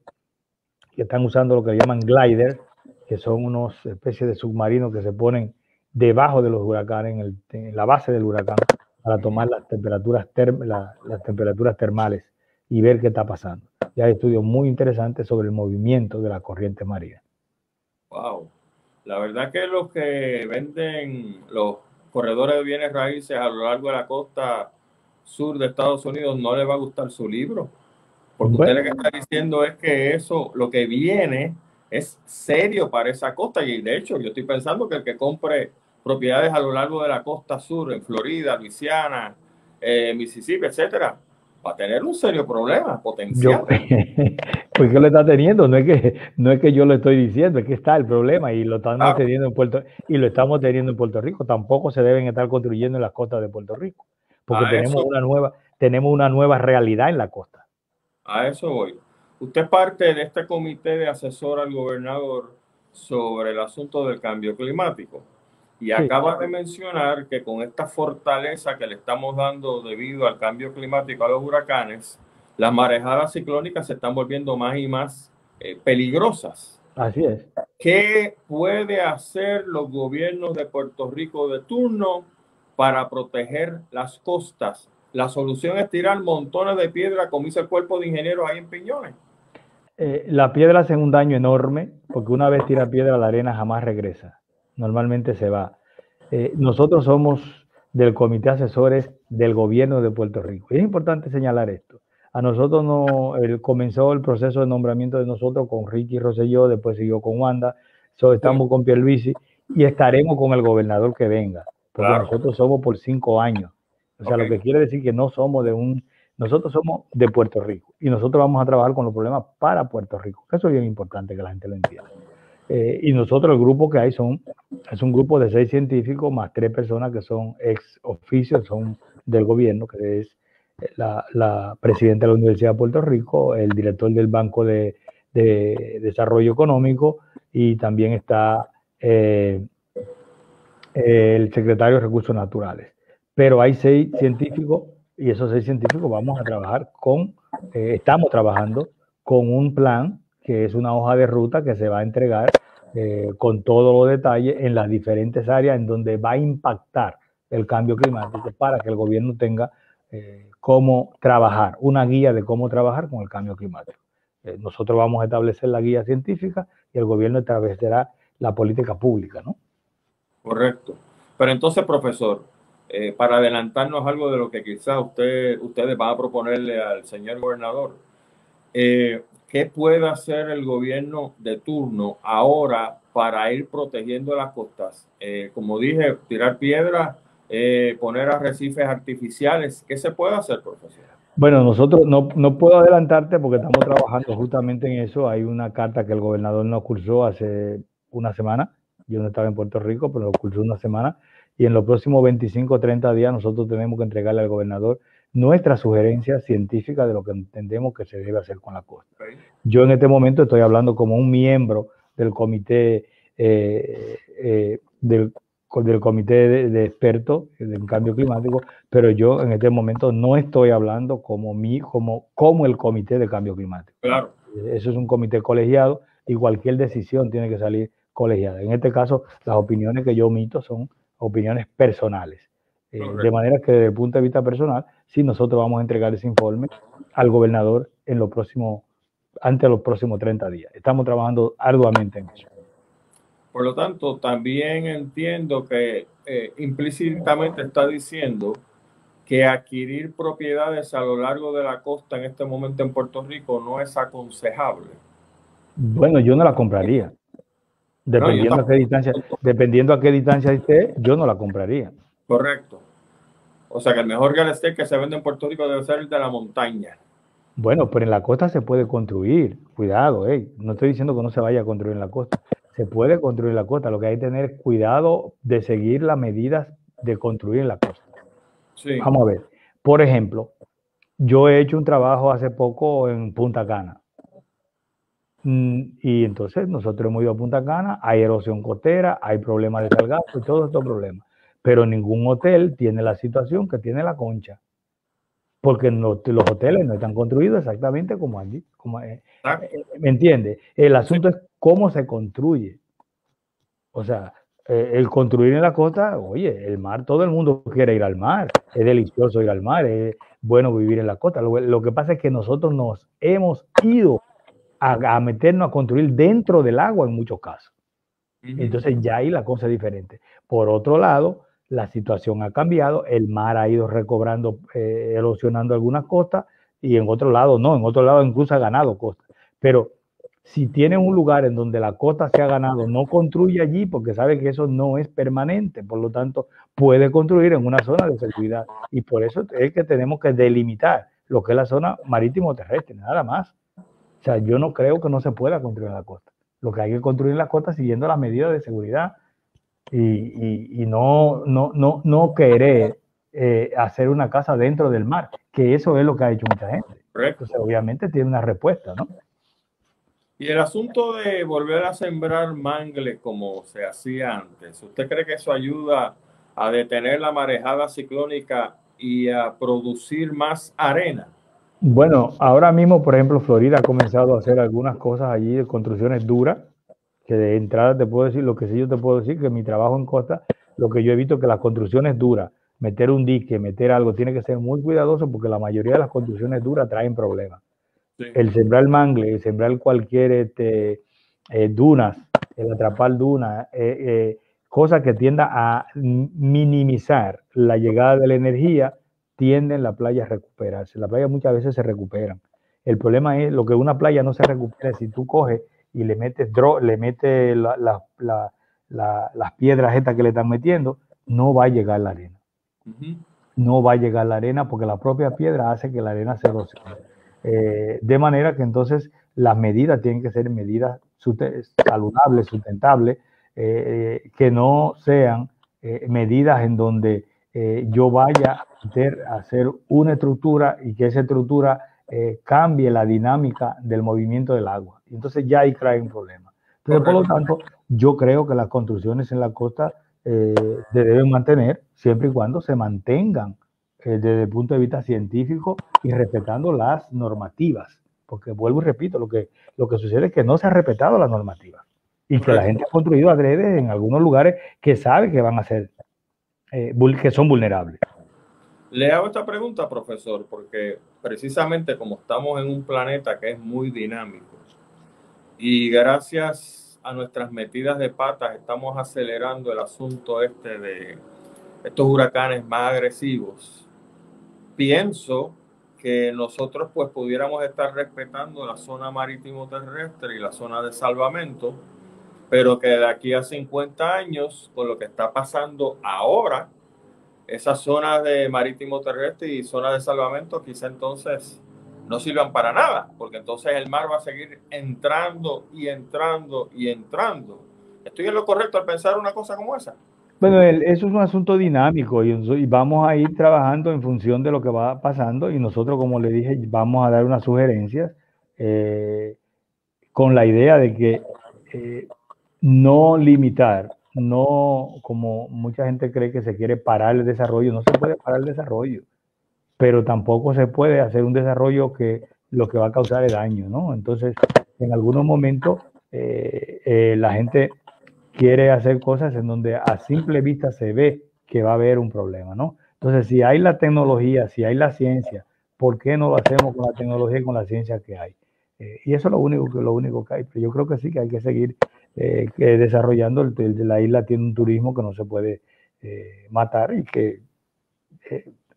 que están usando lo que llaman glider, que son unos especies de submarinos que se ponen debajo de los huracanes, en, la base del huracán, para tomar las temperaturas, las temperaturas termales y ver qué está pasando. Y hay estudios muy interesantes sobre el movimiento de la corriente marina. Wow. La verdad que los que venden los corredores de bienes raíces a lo largo de la costa sur de Estados Unidos no les va a gustar su libro porque usted lo que está diciendo es que eso, lo que viene, es serio para esa costa. Y de hecho, yo estoy pensando que el que compre propiedades a lo largo de la costa sur, en Florida, Luisiana, eh, Mississippi, etcétera, va a tener un serio problema potencial. *laughs* pues que lo está teniendo, no es que no es que yo lo estoy diciendo, es que está el problema y lo estamos teniendo en Puerto y lo estamos teniendo en Puerto Rico. Tampoco se deben estar construyendo en las costas de Puerto Rico, porque tenemos una nueva tenemos una nueva realidad en la costa. A eso voy. Usted es parte de este comité de asesor al gobernador sobre el asunto del cambio climático. Y acaba de mencionar que con esta fortaleza que le estamos dando debido al cambio climático a los huracanes, las marejadas ciclónicas se están volviendo más y más eh, peligrosas. Así es. ¿Qué puede hacer los gobiernos de Puerto Rico de turno para proteger las costas la solución es tirar montones de piedra, como hizo el cuerpo de ingenieros ahí en Piñones. Eh, la piedra hace un daño enorme, porque una vez tira piedra, la arena jamás regresa. Normalmente se va. Eh, nosotros somos del Comité Asesores del Gobierno de Puerto Rico. Y es importante señalar esto. A nosotros no, comenzó el proceso de nombramiento de nosotros con Ricky Rosselló, después siguió con Wanda, so, estamos con Pierluisi y estaremos con el gobernador que venga, porque nosotros somos por cinco años. O sea, lo que quiere decir que no somos de un, nosotros somos de Puerto Rico y nosotros vamos a trabajar con los problemas para Puerto Rico. Eso es bien importante que la gente lo entienda. Eh, y nosotros el grupo que hay son, es un grupo de seis científicos más tres personas que son ex oficios, son del gobierno, que es la, la, presidenta de la Universidad de Puerto Rico, el director del Banco de, de Desarrollo Económico y también está eh, el secretario de Recursos Naturales. Pero hay seis científicos y esos seis científicos vamos a trabajar con, eh, estamos trabajando con un plan que es una hoja de ruta que se va a entregar eh, con todos los detalles en las diferentes áreas en donde va a impactar el cambio climático para que el gobierno tenga eh, cómo trabajar, una guía de cómo trabajar con el cambio climático. Nosotros vamos a establecer la guía científica y el gobierno establecerá la política pública, ¿no? Correcto. Pero entonces, profesor, para adelantarnos algo de lo que quizás usted, ustedes van a proponerle al señor gobernador, eh, ¿Qué puede hacer el gobierno de turno ahora para ir protegiendo las costas? Eh, como dije, tirar piedras, eh, poner arrecifes artificiales. ¿Qué se puede hacer, profesor? Bueno, nosotros no, no, puedo adelantarte porque estamos trabajando justamente en eso. Hay una carta que el gobernador nos cursó hace una semana. Yo no estaba en Puerto Rico, pero lo una semana. Y en los próximos 25 o 30 días nosotros tenemos que entregarle al gobernador nuestra sugerencia científica de lo que entendemos que se debe hacer con la costa. Yo en este momento estoy hablando como un miembro del comité eh, eh, del, del, comité de, expertos del cambio climático, pero yo en este momento no estoy hablando como mi, como, como el comité de cambio climático. Claro. Eso es un comité colegiado y cualquier decisión tiene que salir colegiada. En este caso, las opiniones que yo omito son opiniones personales. Eh, de manera que desde el punto de vista personal, sí nosotros vamos a entregar ese informe al gobernador en los próximos, antes de los próximos 30 días. Estamos trabajando arduamente en eso. Por lo tanto, también entiendo que eh, implícitamente está diciendo que adquirir propiedades a lo largo de la costa en este momento en Puerto Rico no es aconsejable. Bueno, yo no la compraría. Dependiendo, a qué distancia, dependiendo a qué distancia esté, yo no la compraría. Correcto. O sea que el mejor real estate que se vende en Puerto Rico debe ser el de la montaña. Bueno, pero en la costa se puede construir. Cuidado, eh. no estoy diciendo que no se vaya a construir en la costa. Se puede construir en la costa. Lo que hay que tener es cuidado de seguir las medidas de construir en la costa. Sí. Vamos a ver. Por ejemplo, yo he hecho un trabajo hace poco en Punta Cana. Mm, y entonces nosotros hemos ido a Punta Cana, hay erosión costera, hay problemas de salgazo y todos estos problemas pero ningún hotel tiene la situación que tiene la concha, porque los hoteles no están construidos exactamente como allí. Como, eh, eh, ¿Me entiende? El asunto es cómo se construye. O sea, eh, el construir en la costa, oye, el mar, todo el mundo quiere ir al mar, es delicioso ir al mar, es bueno vivir en la costa. Lo, que pasa es que nosotros nos hemos ido a, meternos a construir dentro del agua en muchos casos. Entonces ya ahí la cosa es diferente. Por otro lado, la situación ha cambiado, el mar ha ido recobrando, eh, erosionando algunas costas y en otro lado no, en otro lado incluso ha ganado costas. Pero si tiene un lugar en donde la costa se ha ganado, no construye allí porque sabe que eso no es permanente, por lo tanto puede construir en una zona de seguridad y por eso es que tenemos que delimitar lo que es la zona marítimo terrestre, nada más. O sea, yo no creo que no se pueda construir en la costa. Lo que hay que construir en la costa siguiendo las medidas de seguridad y, no, no, no, no querer eh, hacer una casa dentro del mar, que eso es lo que ha hecho mucha gente. Entonces, obviamente tiene una respuesta, ¿no? Y el asunto de volver a sembrar mangle como se hacía antes, ¿usted cree que eso ayuda a detener la marejada ciclónica y a producir más arena? Bueno, ahora mismo, por ejemplo, Florida ha comenzado a hacer algunas cosas allí de construcciones duras que de entrada te puedo decir, lo que sí yo te puedo decir, que mi trabajo en costa, lo que yo he visto que las construcciones duras, meter un dique, meter algo, tiene que ser muy cuidadoso porque la mayoría de las construcciones duras traen problemas. El sembrar mangle, el sembrar cualquier este, eh, dunas, el atrapar dunas, eh, eh, cosas que tienda a minimizar la llegada de la energía, tienden la playa a recuperarse. La playa muchas veces se recuperan. El problema es lo que una playa no se recupera si tú coges y le metes, le metes las piedras estas que le están metiendo, no va a llegar la arena. No va a llegar la arena porque la propia piedra hace que la arena se erosione. Eh, de manera que entonces las medidas tienen que ser medidas saludables, sustentables, eh, eh, que no sean medidas en donde yo vaya a hacer una estructura y que esa estructura cambie la dinámica del movimiento del agua. Entonces ya ahí trae un problema. Entonces, por lo tanto, yo creo que las construcciones en la costa se deben mantener siempre y cuando se mantengan desde el punto de vista científico y respetando las normativas porque vuelvo y repito, lo que, lo que sucede es que no se ha respetado la normativa y que la gente ha construido adrede en algunos lugares que sabe que van a ser, eh, que son vulnerables. Le hago esta pregunta, profesor, porque precisamente como estamos en un planeta que es muy dinámico y gracias a nuestras metidas de patas estamos acelerando el asunto este de estos huracanes más agresivos, pienso que nosotros pues pudiéramos estar respetando la zona marítimo terrestre y la zona de salvamento, pero que de aquí a 50 años, con lo que está pasando ahora, esas zonas de marítimo terrestre y zona de salvamento quizá entonces no sirvan para nada, porque entonces el mar va a seguir entrando y entrando y entrando. ¿Estoy en lo correcto al pensar una cosa como esa? Bueno, eso es un asunto dinámico y, vamos a ir trabajando en función de lo que va pasando y nosotros, como le dije, vamos a dar unas sugerencias eh, con la idea de que eh, no limitar, no como mucha gente cree que se quiere parar el desarrollo, no se puede parar el desarrollo, pero tampoco se puede hacer un desarrollo que lo que va a causar es daño, ¿no? Entonces, en algunos momentos eh, la gente quiere hacer cosas en donde a simple vista se ve que va a haber un problema, ¿no? Entonces, si hay la tecnología, si hay la ciencia, ¿por qué no lo hacemos con la tecnología y con la ciencia que hay? Eh, y eso es lo único, que, lo único que hay. Pero yo creo que sí que hay que seguir eh, desarrollando. El, de la isla tiene un turismo que no se puede eh, matar y que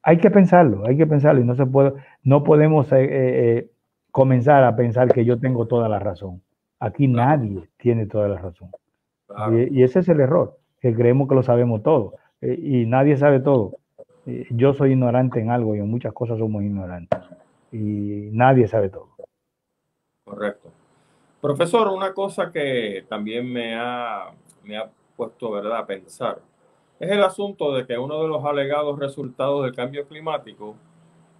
hay que pensarlo, hay que pensarlo y no se puede, no podemos comenzar a pensar que yo tengo toda la razón. Aquí nadie tiene toda la razón. Y, ese es el error, que creemos que lo sabemos todo eh, y nadie sabe todo. yo soy ignorante en algo y en muchas cosas somos ignorantes y nadie sabe todo. Correcto. Profesor, una cosa que también me ha, me ha puesto ¿verdad? a pensar es el asunto de que uno de los alegados resultados del cambio climático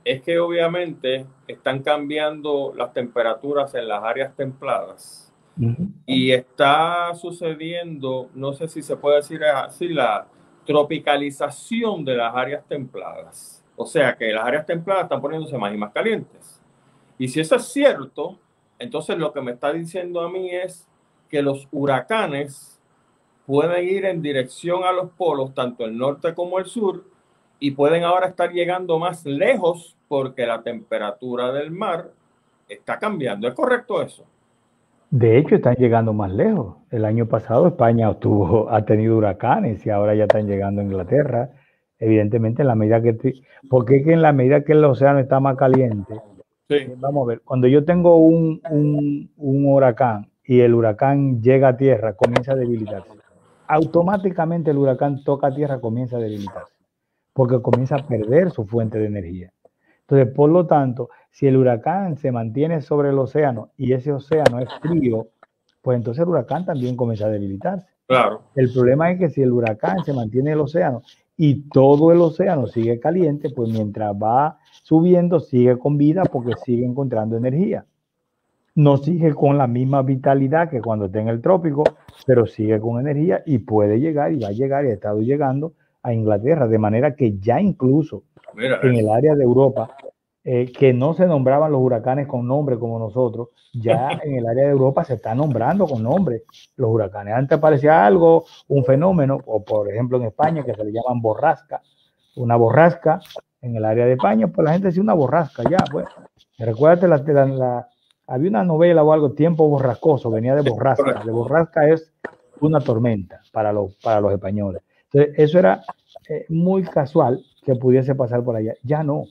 es que obviamente están cambiando las temperaturas en las áreas templadas y está sucediendo, no sé si se puede decir así, la tropicalización de las áreas templadas. O sea que las áreas templadas están poniéndose más y más calientes. Y si eso es cierto, entonces lo que me está diciendo a mí es que los huracanes pueden ir en dirección a los polos, tanto el norte como el sur, y pueden ahora estar llegando más lejos porque la temperatura del mar está cambiando. ¿Es correcto eso? De hecho, están llegando más lejos. El año pasado España obtuvo, *laughs* ha tenido huracanes y ahora ya están llegando a Inglaterra. Evidentemente, en la medida que... Porque en la medida que el océano está más caliente, eh, vamos a ver, cuando yo tengo un, un, huracán y el huracán llega a tierra, comienza a debilitarse. Automáticamente el huracán toca tierra, comienza a debilitarse, porque comienza a perder su fuente de energía. Entonces, por lo tanto, si el huracán se mantiene sobre el océano y ese océano es frío, pues entonces el huracán también comienza a debilitarse. Claro. El problema es que si el huracán se mantiene en el océano y todo el océano sigue caliente, pues mientras va subiendo sigue con vida porque sigue encontrando energía. No sigue con la misma vitalidad que cuando está en el trópico, pero sigue con energía y puede llegar y va a llegar y ha estado llegando a Inglaterra, de manera que ya incluso en el área de Europa eh, que no se nombraban los huracanes con nombre como nosotros, ya *laughs* en el área de Europa se está nombrando con nombre los huracanes. Antes parecía algo, un fenómeno, o por ejemplo en España que se le llaman borrasca, una borrasca en el área de España, pues la gente decía una borrasca, ya, pues. Recuérdate, la, la, había una novela o algo, Tiempo Borrascoso, venía de borrasca. De borrasca es una tormenta para los, para los españoles. Entonces, eso era eh, muy casual que pudiese pasar por allá. Ya no,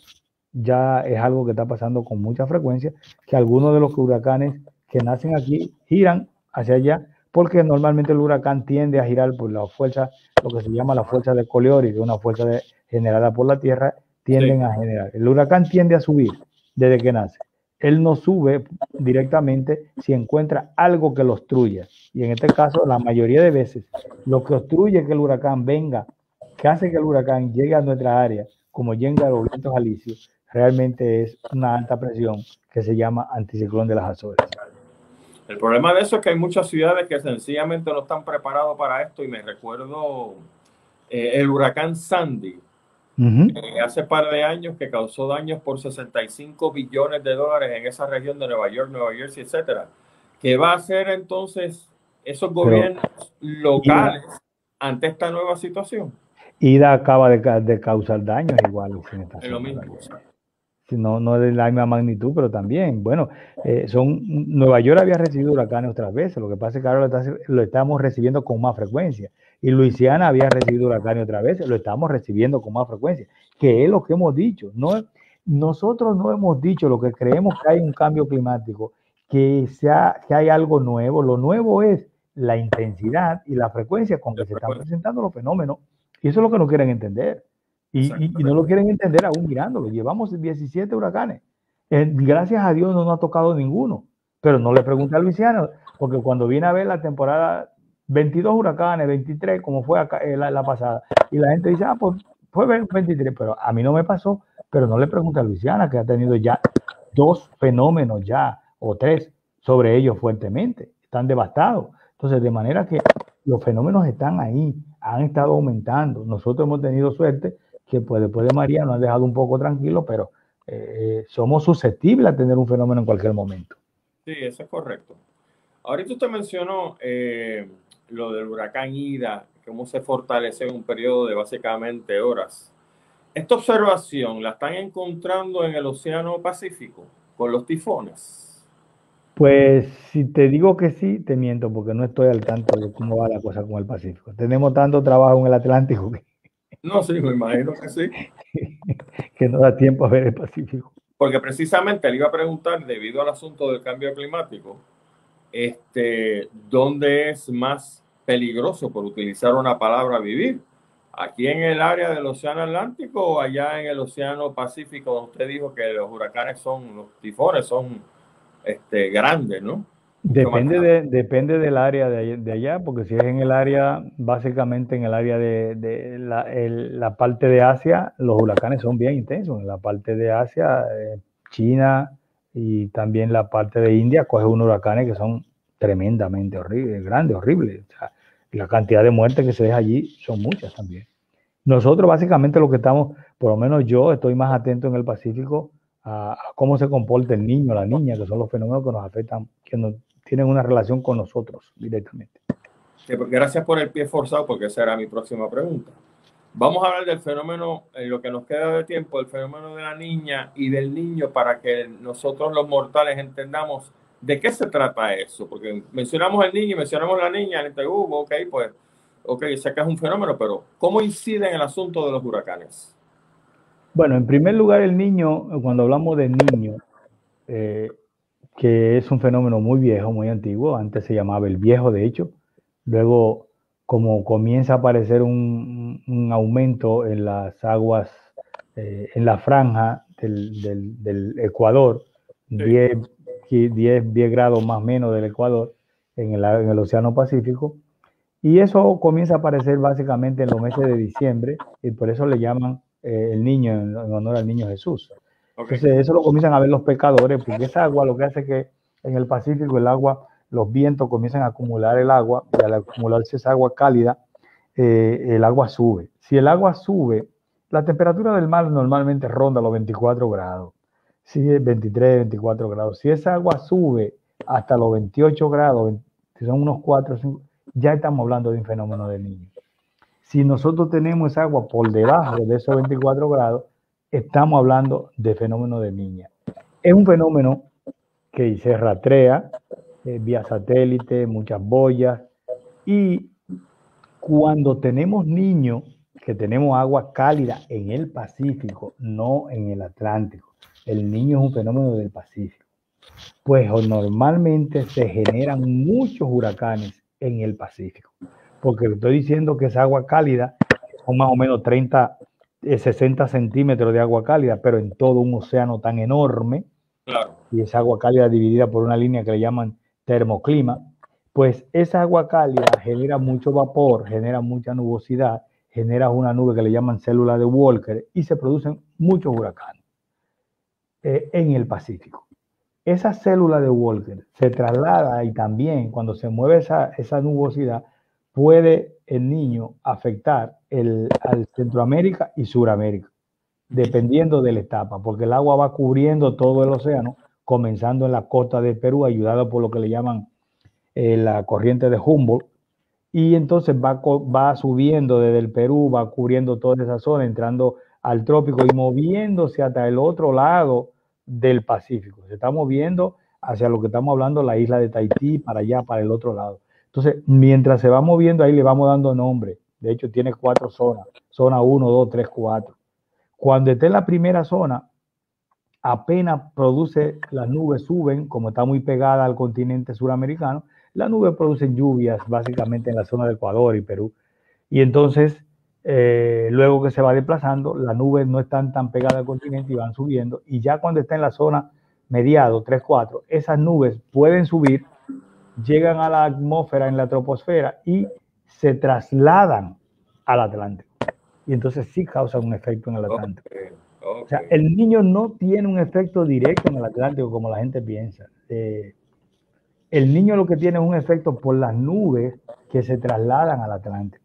ya es algo que está pasando con mucha frecuencia, que algunos de los huracanes que nacen aquí giran hacia allá, porque normalmente el huracán tiende a girar por la fuerza, lo que se llama la fuerza de Coleori, que es una fuerza generada por la Tierra, tienden a generar. El huracán tiende a subir desde que nace. Él no sube directamente si encuentra algo que lo obstruya. Y en este caso, la mayoría de veces, lo que obstruye que el huracán venga, que hace que el huracán llegue a nuestra área, como llega a los vientos alisios, realmente es una alta presión que se llama anticiclón de las Azores. El problema de eso es que hay muchas ciudades que sencillamente no están preparados para esto y me recuerdo eh, el huracán Sandy, eh, hace par de años que causó daños por 65 billones de dólares en esa región de Nueva York, Nueva Jersey, etcétera. ¿Qué va a hacer entonces esos gobiernos locales ante esta nueva situación? IDA acaba de, causar daños igual. Es lo mismo no, no de la misma magnitud, pero también, bueno, eh, son, Nueva York había recibido huracanes otras veces, lo que pasa es que ahora lo, estamos recibiendo con más frecuencia. Y Luisiana había recibido huracanes otra vez, lo estamos recibiendo con más frecuencia, que es lo que hemos dicho. No, nosotros no hemos dicho lo que creemos que hay un cambio climático, que, sea, que hay algo nuevo. Lo nuevo es la intensidad y la frecuencia con que se están presentando los fenómenos. Y eso es lo que no quieren entender. Y, no lo quieren entender aún mirándolo. Llevamos 17 huracanes. Eh, gracias a Dios no nos ha tocado ninguno. Pero no le pregunte a Luisiano, porque cuando viene a ver la temporada 22 huracanes, 23, como fue acá, eh, la, pasada, y la gente dice, ah, pues fue 23, pero a mí no me pasó. Pero no le pregunte a Luisiana, que ha tenido ya dos fenómenos ya, o tres, sobre ellos fuertemente. Están devastados. Entonces, de manera que los fenómenos están ahí, han estado aumentando. Nosotros hemos tenido suerte que pues después de María nos ha dejado un poco tranquilos, pero eh, somos susceptibles a tener un fenómeno en cualquier momento. Sí, eso es correcto. Ahorita usted mencionó eh, lo del huracán Ida, cómo se fortalece en un periodo de básicamente horas. Esta observación la están encontrando en el Océano Pacífico con los tifones. Pues si te digo que sí, te miento porque no estoy al tanto de cómo va la cosa con el Pacífico. Tenemos tanto trabajo en el Atlántico que no, sí, me imagino que sí. *laughs* que no da tiempo a ver el Pacífico. Porque precisamente le iba a preguntar, debido al asunto del cambio climático, este, ¿dónde es más peligroso, por utilizar una palabra, vivir? ¿Aquí en el área del Océano Atlántico o allá en el Océano Pacífico, donde usted dijo que los huracanes son, los tifones son este, grandes, ¿no? Depende, de, depende del área de, allá, porque si es en el área, básicamente en el área de, la, parte de Asia, los huracanes son bien intensos. En la parte de Asia, eh, China y también la parte de India, coge unos huracanes que son tremendamente horribles, grandes, horribles. la cantidad de muertes que se deja allí son muchas también. Nosotros básicamente lo que estamos, por lo menos yo estoy más atento en el Pacífico a, cómo se comporta el niño, la niña, que son los fenómenos que nos afectan, que nos, tienen una relación con nosotros directamente. Pues, gracias por el pie forzado, porque esa era mi próxima pregunta. Vamos a hablar del fenómeno, en lo que nos queda de tiempo, el fenómeno de la niña y del niño, para que nosotros los mortales entendamos de qué se trata eso. Porque mencionamos el niño y mencionamos la niña, en uh, ok, pues, ok, sé que es un fenómeno, pero ¿cómo incide en el asunto de los huracanes? Bueno, en primer lugar, el niño, cuando hablamos de niño, eh, que es un fenómeno muy viejo, muy antiguo, antes se llamaba el viejo, de hecho, luego como comienza a aparecer un, aumento en las aguas, eh, en la franja del, Ecuador, 10, 10, 10, grados más o menos del Ecuador, en el, en el Océano Pacífico, y eso comienza a aparecer básicamente en los meses de diciembre, y por eso le llaman eh, el niño en honor al niño Jesús. Entonces, eso lo comienzan a ver los pecadores, porque esa agua lo que hace es que en el Pacífico el agua, los vientos comienzan a acumular el agua, y al acumularse esa agua cálida, eh, el agua sube. Si el agua sube, la temperatura del mar normalmente ronda los 24 grados, si 23, 24 grados. Si esa agua sube hasta los 28 grados, si son unos 4, 5, ya estamos hablando de un fenómeno del niño. Si nosotros tenemos agua por debajo de esos 24 grados, estamos hablando de fenómeno de niña. Es un fenómeno que se rastrea eh, vía satélite, muchas boyas, y cuando tenemos niños, que tenemos agua cálida en el Pacífico, no en el Atlántico. El niño es un fenómeno del Pacífico. Pues normalmente se generan muchos huracanes en el Pacífico, porque estoy diciendo que es agua cálida, son más o menos 30, 60 eh, centímetros de agua cálida, pero en todo un océano tan enorme, y esa agua cálida dividida por una línea que le llaman termoclima, pues esa agua cálida genera mucho vapor, genera mucha nubosidad, genera una nube que le llaman célula de Walker y se producen muchos huracanes eh, en el Pacífico. Esa célula de Walker se traslada y también cuando se mueve esa, esa nubosidad puede el niño afectar al Centroamérica y Suramérica, dependiendo de la etapa, porque el agua va cubriendo todo el océano, comenzando en la costa de Perú, ayudado por lo que le llaman eh, la corriente de Humboldt, y entonces va, va subiendo desde el Perú, va cubriendo toda esa zona, entrando al trópico y moviéndose hasta el otro lado del Pacífico. Se está moviendo hacia lo que estamos hablando, la isla de Tahití, para allá, para el otro lado. Entonces, mientras se va moviendo ahí, le vamos dando nombre. De hecho, tiene cuatro zonas. Zona 1, 2, 3, 4. Cuando esté en la primera zona, apenas produce, las nubes suben, como está muy pegada al continente suramericano, las nubes producen lluvias básicamente en la zona de Ecuador y Perú. Y entonces, eh, luego que se va desplazando, las nubes no están tan pegadas al continente y van subiendo. Y ya cuando está en la zona mediado, 3, 4, esas nubes pueden subir, llegan a la atmósfera en la troposfera y se trasladan al Atlántico. Y entonces sí causan un efecto en el Atlántico. O sea, el niño no tiene un efecto directo en el Atlántico como la gente piensa. Eh, el niño lo que tiene es un efecto por las nubes que se trasladan al Atlántico.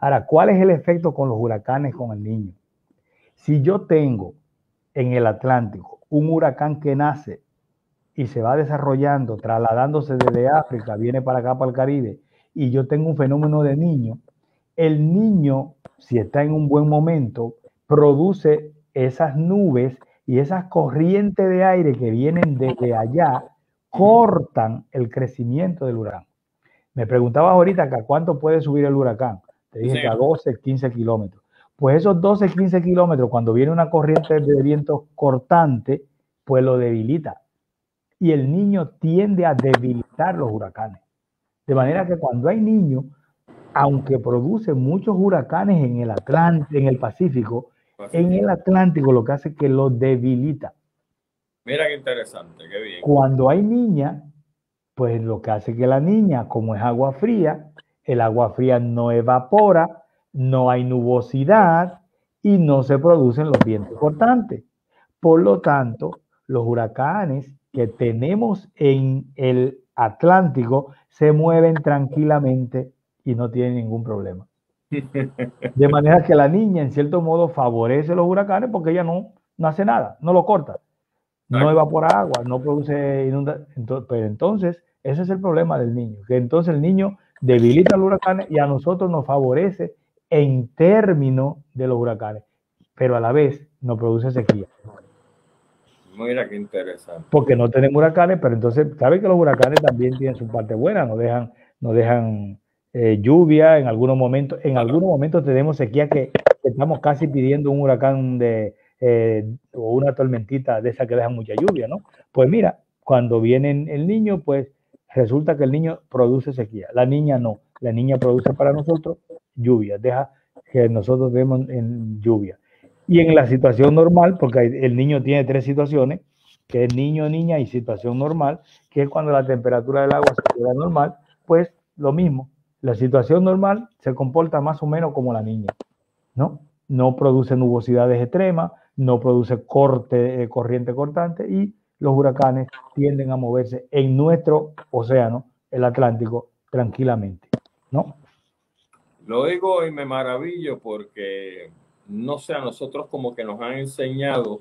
Ahora, ¿cuál es el efecto con los huracanes con el niño? Si yo tengo en el Atlántico un huracán que nace y se va desarrollando, trasladándose desde África, viene para acá, para el Caribe, y yo tengo un fenómeno de niño, el niño, si está en un buen momento, produce esas nubes y esas corrientes de aire que vienen desde allá cortan el crecimiento del huracán. Me preguntabas ahorita que a cuánto puede subir el huracán. Te dije que a 12, 15 kilómetros. Pues esos 12, 15 kilómetros, cuando viene una corriente de viento cortante, pues lo debilita. Y el niño tiende a debilitar los huracanes. De manera que cuando hay niños, aunque produce muchos huracanes en el Atlántico, en el Pacífico, en el Atlántico lo que hace es que lo debilita. Mira qué interesante, qué bien. Cuando hay niña, pues lo que hace que la niña, como es agua fría, el agua fría no evapora, no hay nubosidad y no se producen los vientos cortantes. Por lo tanto, los huracanes que tenemos en el Atlántico se mueven tranquilamente y no tienen ningún problema. *laughs* De manera que la niña, en cierto modo, favorece los huracanes porque ella no, no hace nada, no lo corta no evapora agua, no produce inundación. pero entonces, ese es el problema del niño, que entonces el niño debilita los huracanes y a nosotros nos favorece en términos de los huracanes, pero a la vez no produce sequía. Mira qué interesante. Porque no tenemos huracanes, pero entonces, ¿sabe que los huracanes también tienen su parte buena? Nos dejan, nos dejan eh, lluvia en algunos momentos. En algunos momentos tenemos sequía que estamos casi pidiendo un huracán de, eh, o una tormentita de esa que deja mucha lluvia, ¿no? Pues mira, cuando viene el niño, pues resulta que el niño produce sequía, la niña no, la niña produce para nosotros lluvia, deja que nosotros vemos en lluvia. Y en la situación normal, porque el niño tiene tres situaciones, que es niño, niña y situación normal, que es cuando la temperatura del agua se queda normal, pues lo mismo. La situación normal se comporta más o menos como la niña, ¿no? No produce nubosidades extremas, no produce corte, eh, corriente cortante y los huracanes tienden a moverse en nuestro océano, el Atlántico, tranquilamente, ¿no? Lo digo y me maravillo porque, no sé, a nosotros como que nos han enseñado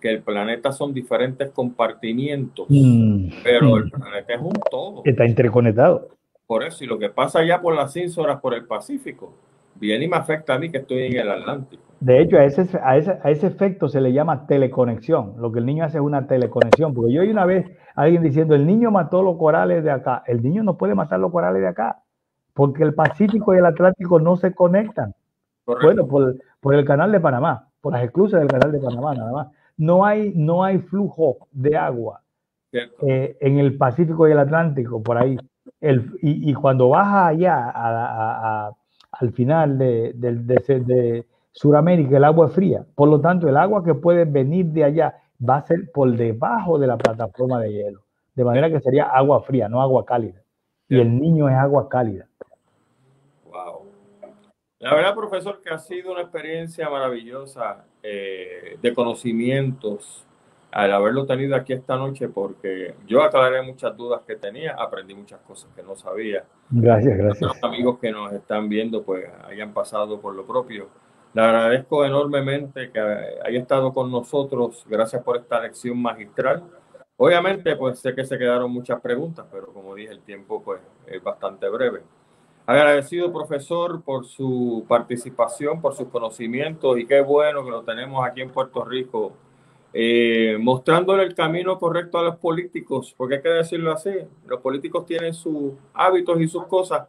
que el planeta son diferentes compartimientos, mm, pero el mm. planeta es un todo. Está interconectado. Por eso, y lo que pasa allá por las ínsoras, por el Pacífico, viene y me afecta a mí que estoy en el Atlántico. De hecho, a ese, a, ese, a ese efecto se le llama teleconexión. Lo que el niño hace es una teleconexión. Porque yo oí una vez alguien diciendo, el niño mató los corales de acá. El niño no puede matar los corales de acá. Porque el Pacífico y el Atlántico no se conectan. Bueno, por, por, el canal de Panamá, por las esclusas del canal de Panamá, nada más. No hay, no hay flujo de agua eh, en el Pacífico y el Atlántico, por ahí. El, y, y, cuando baja allá a, a, al final de, de, de, de Sudamérica, el agua es fría. Por lo tanto, el agua que puede venir de allá va a ser por debajo de la plataforma de hielo. De manera que sería agua fría, no agua cálida. Y el niño es agua cálida. La verdad, profesor, que ha sido una experiencia maravillosa eh, de conocimientos al haberlo tenido aquí esta noche, porque yo aclaré muchas dudas que tenía, aprendí muchas cosas que no sabía. Gracias, gracias. Los amigos que nos están viendo, pues hayan pasado por lo propio. Le agradezco enormemente que haya estado con nosotros. Gracias por esta lección magistral. Obviamente, pues sé que se quedaron muchas preguntas, pero como dije, el tiempo pues es bastante breve. Agradecido, profesor, por su participación, por sus conocimientos y qué bueno que lo tenemos aquí en Puerto Rico, eh, mostrándole el camino correcto a los políticos, porque hay que decirlo así, los políticos tienen sus hábitos y sus cosas,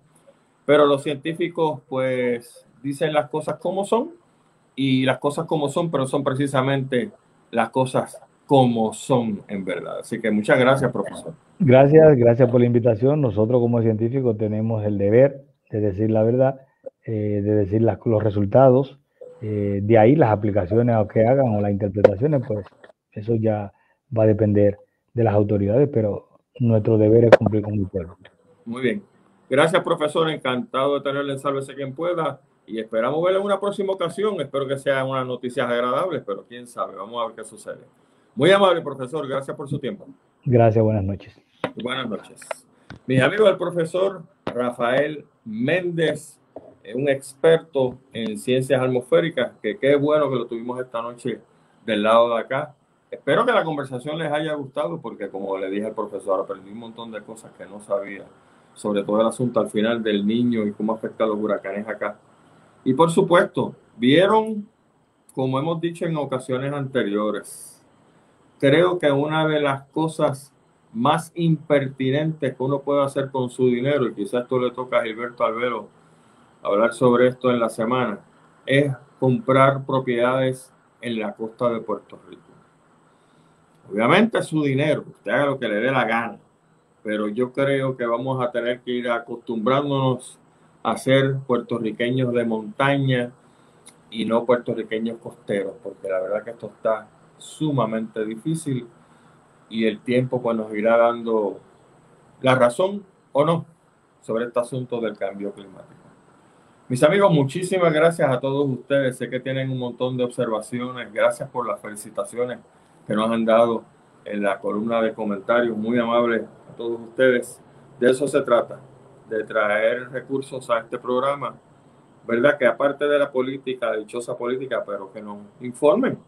pero los científicos pues dicen las cosas como son y las cosas como son, pero son precisamente las cosas como son en verdad. Así que muchas gracias, profesor. Gracias, gracias por la invitación. Nosotros como científicos tenemos el deber de decir la verdad, eh, de decir los resultados. Eh, de ahí las aplicaciones que hagan o las interpretaciones, pues eso ya va a depender de las autoridades, pero nuestro deber es cumplir con el pueblo. Muy bien. Gracias, profesor. Encantado de tenerle en Sálvese quien pueda y esperamos verlo en una próxima ocasión. Espero que sean unas noticias agradables, pero quién sabe. Vamos a ver qué sucede. Muy amable, profesor. Gracias por su tiempo. Gracias. Buenas noches. Buenas noches. Mis amigos, el profesor Rafael Méndez, un experto en ciencias atmosféricas, que qué bueno que lo tuvimos esta noche del lado de acá. Espero que la conversación les haya gustado porque como le dije al profesor, aprendí un montón de cosas que no sabía, sobre todo el asunto al final del niño y cómo afecta a los huracanes acá. Y por supuesto, vieron, como hemos dicho en ocasiones anteriores, creo que una de las cosas más impertinentes que uno puede hacer con su dinero, y quizás esto le toca a Gilberto Albero hablar sobre esto en la semana, es comprar propiedades en la costa de Puerto Rico. Obviamente es su dinero, usted haga lo que le dé la gana, pero yo creo que vamos a tener que ir acostumbrándonos a ser puertorriqueños de montaña y no puertorriqueños costeros, porque la verdad que esto está sumamente difícil y el tiempo pues nos irá dando la razón o no sobre este asunto del cambio climático. Mis amigos, muchísimas gracias a todos ustedes. Sé que tienen un montón de observaciones. Gracias por las felicitaciones que nos han dado en la columna de comentarios. Muy amables a todos ustedes. De eso se trata, de traer recursos a este programa. ¿Verdad? Que aparte de la política, dichosa política, pero que nos informen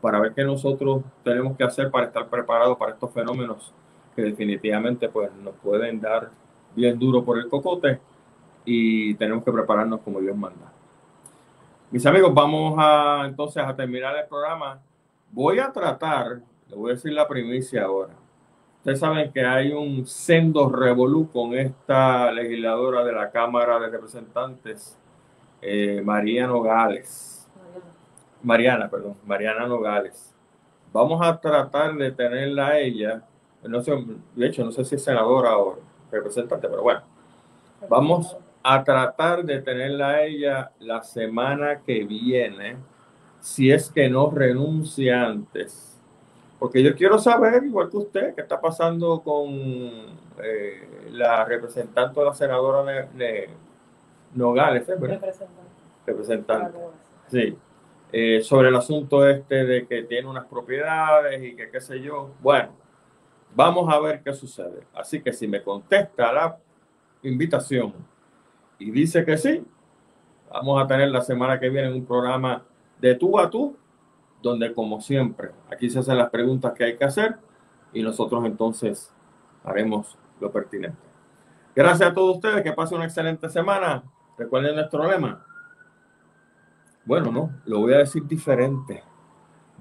para ver qué nosotros tenemos que hacer para estar preparados para estos fenómenos que definitivamente pues, nos pueden dar bien duro por el cocote y tenemos que prepararnos como Dios manda. Mis amigos, vamos a entonces a terminar el programa. Voy a tratar, le voy a decir la primicia ahora. Ustedes saben que hay un sendo revolú con esta legisladora de la Cámara de Representantes, eh, Mariano Nogales Mariana, perdón, Mariana Nogales. Vamos a tratar de tenerla a ella, no sé, de hecho no sé si es senadora o representante, pero bueno, vamos a tratar de tenerla a ella la semana que viene, si es que no renuncia antes. Porque yo quiero saber, igual que usted, qué está pasando con eh, la representante de la senadora de, Nogales, ¿eh? Representante. Representante. Sí. Eh, sobre el asunto este de que tiene unas propiedades y que qué sé yo. Bueno, vamos a ver qué sucede. Así que si me contesta la invitación y dice que sí, vamos a tener la semana que viene un programa de tú a tú, donde como siempre, aquí se hacen las preguntas que hay que hacer y nosotros entonces haremos lo pertinente. Gracias a todos ustedes, que pasen una excelente semana. Recuerden nuestro lema bueno, no, lo voy a decir diferente.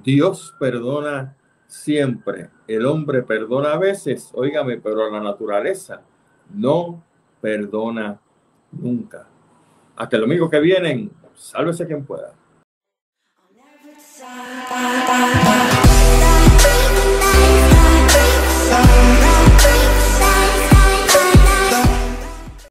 Dios perdona siempre, el hombre perdona a veces, óigame, pero la naturaleza no perdona nunca. Hasta el domingo que vienen, sálvese quien pueda.